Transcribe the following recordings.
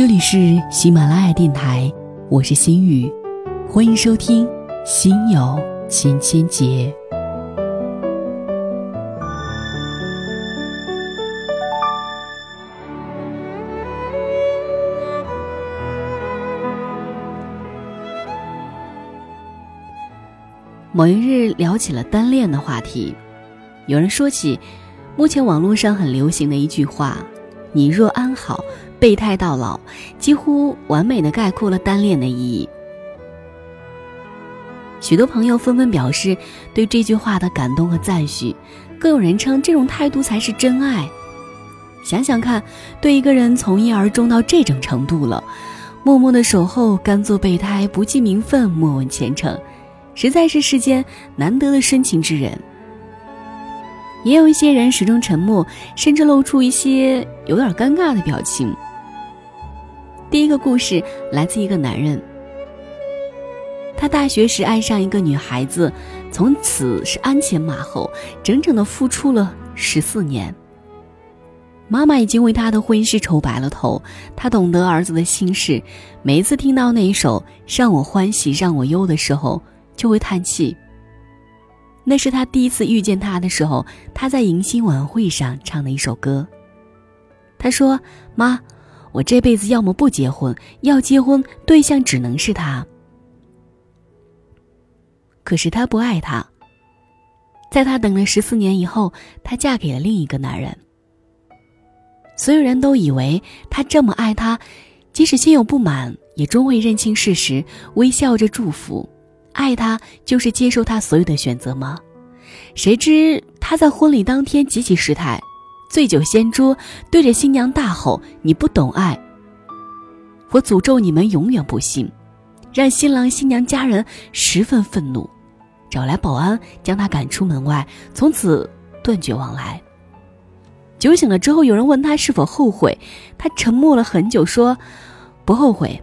这里是喜马拉雅电台，我是心雨，欢迎收听《心有千千结》。某一日聊起了单恋的话题，有人说起目前网络上很流行的一句话：“你若安好，备胎到老”，几乎完美的概括了单恋的意义。许多朋友纷纷表示对这句话的感动和赞许，更有人称这种态度才是真爱。想想看，对一个人从一而终到这种程度了，默默的守候，甘做备胎，不计名分，莫问前程。实在是世间难得的深情之人。也有一些人始终沉默，甚至露出一些有点尴尬的表情。第一个故事来自一个男人，他大学时爱上一个女孩子，从此是鞍前马后，整整的付出了十四年。妈妈已经为他的婚姻事愁白了头，他懂得儿子的心事，每一次听到那一首《让我欢喜让我忧》的时候。就会叹气。那是他第一次遇见他的时候，他在迎新晚会上唱的一首歌。他说：“妈，我这辈子要么不结婚，要结婚对象只能是他。”可是他不爱他。在他等了十四年以后，他嫁给了另一个男人。所有人都以为他这么爱他，即使心有不满，也终会认清事实，微笑着祝福。爱他就是接受他所有的选择吗？谁知他在婚礼当天极其失态，醉酒掀桌，对着新娘大吼：“你不懂爱！我诅咒你们永远不幸！”让新郎新娘家人十分愤怒，找来保安将他赶出门外，从此断绝往来。酒醒了之后，有人问他是否后悔，他沉默了很久，说：“不后悔。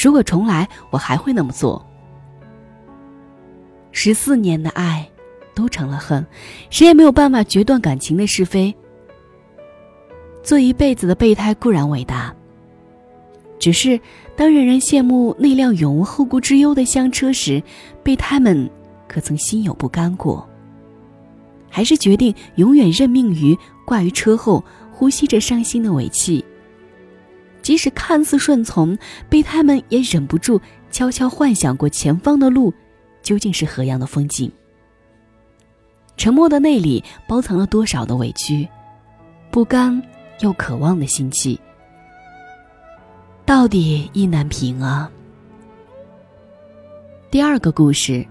如果重来，我还会那么做。”十四年的爱，都成了恨，谁也没有办法决断感情的是非。做一辈子的备胎固然伟大，只是当人人羡慕那辆永无后顾之忧的香车时，备胎们可曾心有不甘过？还是决定永远认命于挂于车后，呼吸着伤心的尾气？即使看似顺从，备胎们也忍不住悄悄幻想过前方的路。究竟是何样的风景？沉默的内里包藏了多少的委屈、不甘又渴望的心气？到底意难平啊！第二个故事，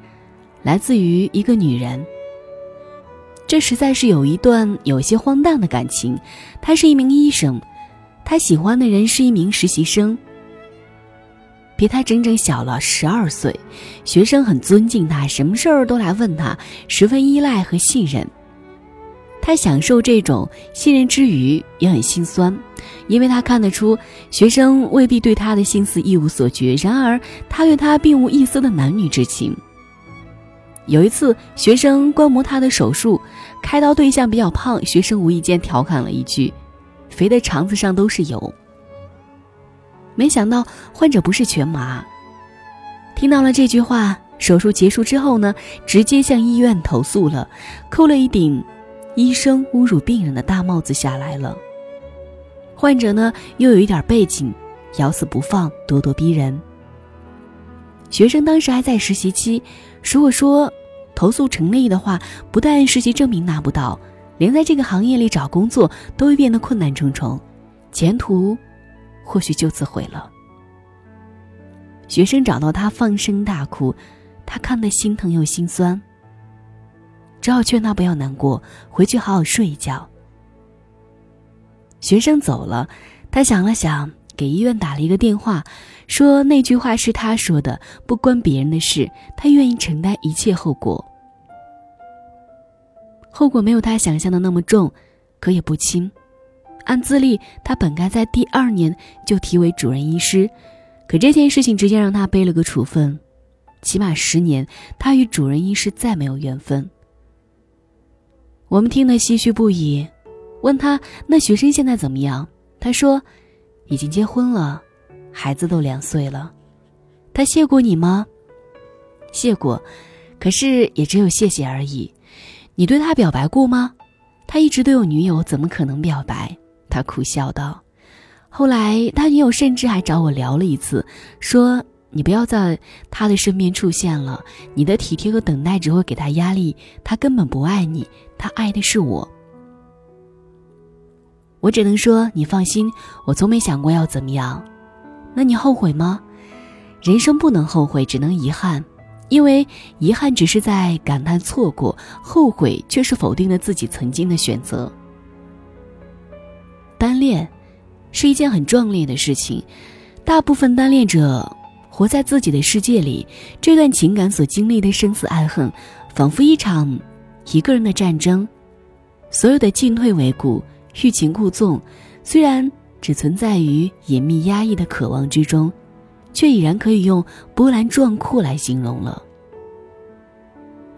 来自于一个女人。这实在是有一段有些荒诞的感情。她是一名医生，她喜欢的人是一名实习生。比他整整小了十二岁，学生很尊敬他，什么事儿都来问他，十分依赖和信任。他享受这种信任之余，也很心酸，因为他看得出学生未必对他的心思一无所觉，然而他对他并无一丝的男女之情。有一次，学生观摩他的手术，开刀对象比较胖，学生无意间调侃了一句：“肥的肠子上都是油。”没想到患者不是全麻。听到了这句话，手术结束之后呢，直接向医院投诉了，扣了一顶医生侮辱病人的大帽子下来了。患者呢又有一点背景，咬死不放，咄咄逼人。学生当时还在实习期，如果说投诉成立的话，不但实习证明拿不到，连在这个行业里找工作都会变得困难重重，前途。或许就此毁了。学生找到他，放声大哭，他看得心疼又心酸，只好劝他不要难过，回去好好睡一觉。学生走了，他想了想，给医院打了一个电话，说那句话是他说的，不关别人的事，他愿意承担一切后果。后果没有他想象的那么重，可也不轻。按资历，他本该在第二年就提为主任医师，可这件事情直接让他背了个处分，起码十年，他与主任医师再没有缘分。我们听得唏嘘不已，问他那学生现在怎么样？他说，已经结婚了，孩子都两岁了，他谢过你吗？谢过，可是也只有谢谢而已。你对他表白过吗？他一直都有女友，怎么可能表白？他苦笑道。后来他女友甚至还找我聊了一次，说你不要在他的身边出现了，你的体贴和等待只会给他压力，他根本不爱你，他爱的是我。我只能说你放心，我从没想过要怎么样。那你后悔吗？人生不能后悔，只能遗憾，因为遗憾只是在感叹错过，后悔却是否定了自己曾经的选择。单恋是一件很壮烈的事情，大部分单恋者活在自己的世界里，这段情感所经历的生死爱恨，仿佛一场一个人的战争，所有的进退维谷。欲擒故纵，虽然只存在于隐秘压抑的渴望之中，却已然可以用波澜壮阔来形容了。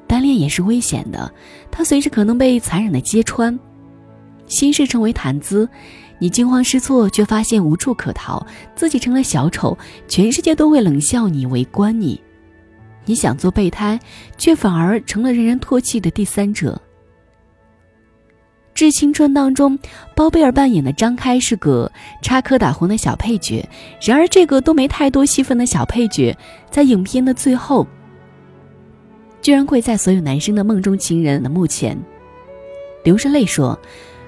单恋也是危险的，它随时可能被残忍的揭穿，心事成为谈资，你惊慌失措，却发现无处可逃，自己成了小丑，全世界都会冷笑你、围观你。你想做备胎，却反而成了人人唾弃的第三者。《致青春》当中，包贝尔扮演的张开是个插科打诨的小配角。然而，这个都没太多戏份的小配角，在影片的最后，居然跪在所有男生的梦中情人的墓前，流着泪说：“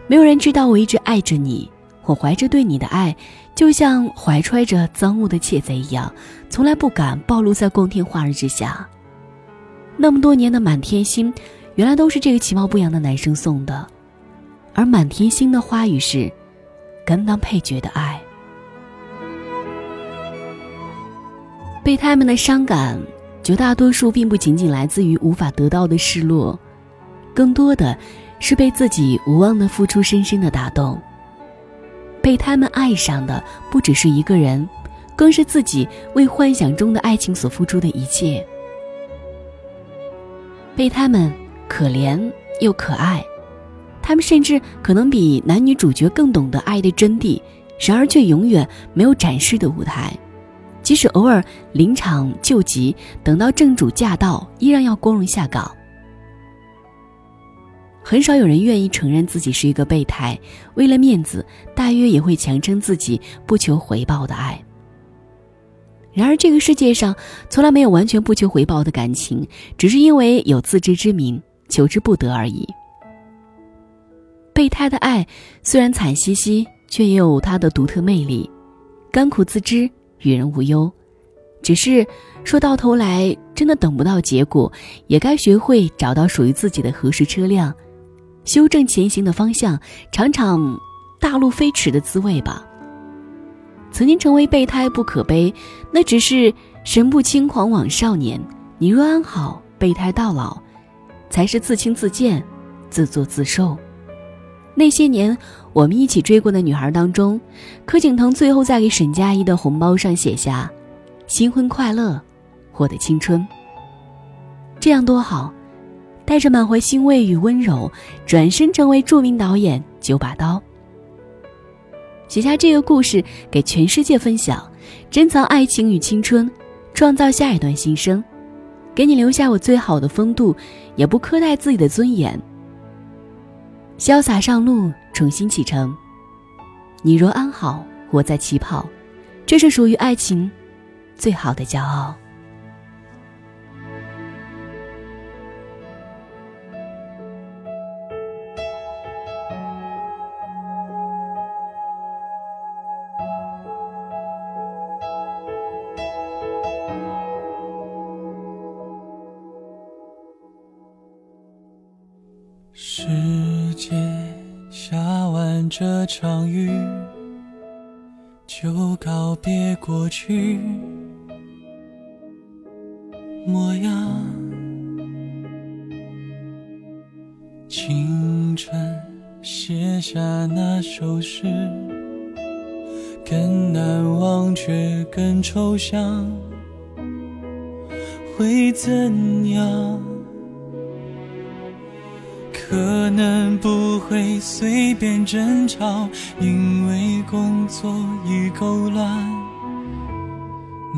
没有人知道我一直爱着你，我怀着对你的爱，就像怀揣着赃物的窃贼一样，从来不敢暴露在光天化日之下。那么多年的满天星，原来都是这个其貌不扬的男生送的。”而满天星的花语是，甘当配角的爱。备胎们的伤感，绝大多数并不仅仅来自于无法得到的失落，更多的是被自己无望的付出深深的打动。被他们爱上的不只是一个人，更是自己为幻想中的爱情所付出的一切。被他们可怜又可爱。他们甚至可能比男女主角更懂得爱的真谛，然而却永远没有展示的舞台。即使偶尔临场救急，等到正主驾到，依然要光荣下岗。很少有人愿意承认自己是一个备胎，为了面子，大约也会强撑自己不求回报的爱。然而，这个世界上从来没有完全不求回报的感情，只是因为有自知之明，求之不得而已。备胎的爱虽然惨兮兮，却也有它的独特魅力。甘苦自知，与人无忧。只是说到头来，真的等不到结果，也该学会找到属于自己的合适车辆，修正前行的方向，尝尝大路飞驰的滋味吧。曾经成为备胎不可悲，那只是神不轻狂枉少年。你若安好，备胎到老，才是自轻自贱，自作自受。那些年我们一起追过的女孩当中，柯景腾最后在给沈佳宜的红包上写下“新婚快乐，我的青春”。这样多好，带着满怀欣慰与温柔，转身成为著名导演九把刀，写下这个故事给全世界分享，珍藏爱情与青春，创造下一段新生，给你留下我最好的风度，也不苛待自己的尊严。潇洒上路，重新启程。你若安好，我在起跑，这是属于爱情最好的骄傲。世界下完这场雨，就告别过去模样。清晨写下那首诗，更难忘却更抽象，会怎样？可能不会随便争吵，因为工作已够乱。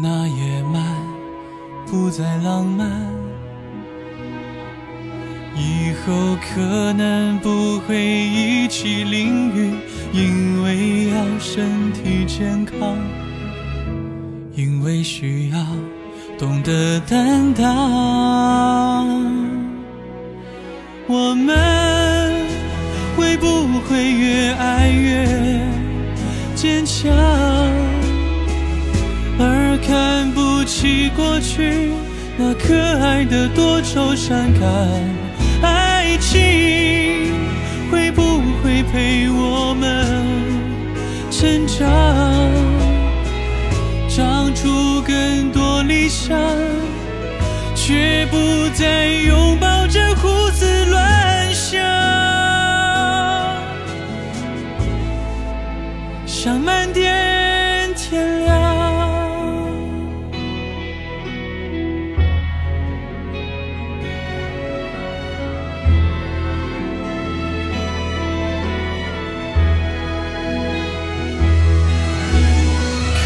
那夜晚不再浪漫，以后可能不会一起淋雨，因为要身体健康，因为需要懂得担当。我们会不会越爱越坚强，而看不起过去那可爱的多愁善感？爱情会不会陪我们成长，长出更多理想？却不再拥抱着胡思乱想，慢点天亮。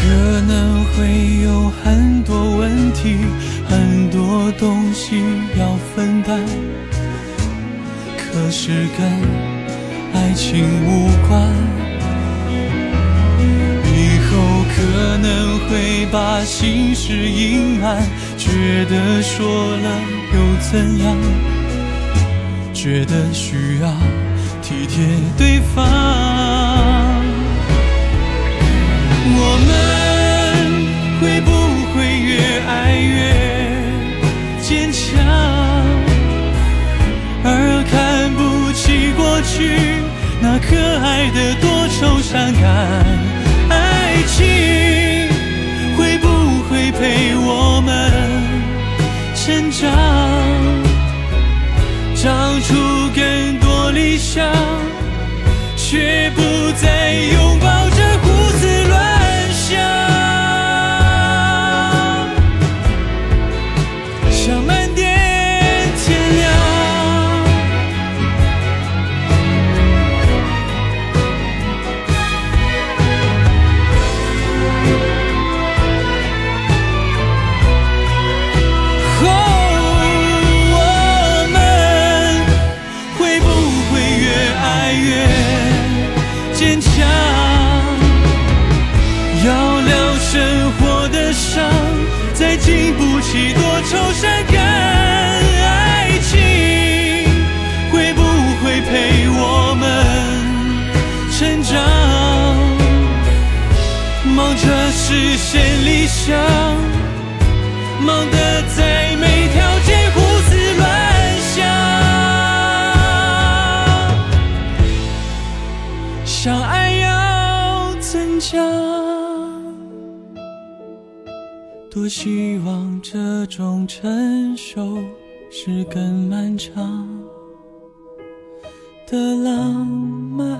可能会有很多问题。很多东西要分担，可是跟爱情无关。以后可能会把心事隐瞒，觉得说了又怎样？觉得需要体贴对方。我们那可爱的多愁善感。爱情会不会陪我们成长，长出更多理想，却不再拥抱几多愁善感，爱情会不会陪我们成长？忙着实现理想，忙得在每条街胡思乱想，相爱要怎样？多希望这种成熟是更漫长的浪漫。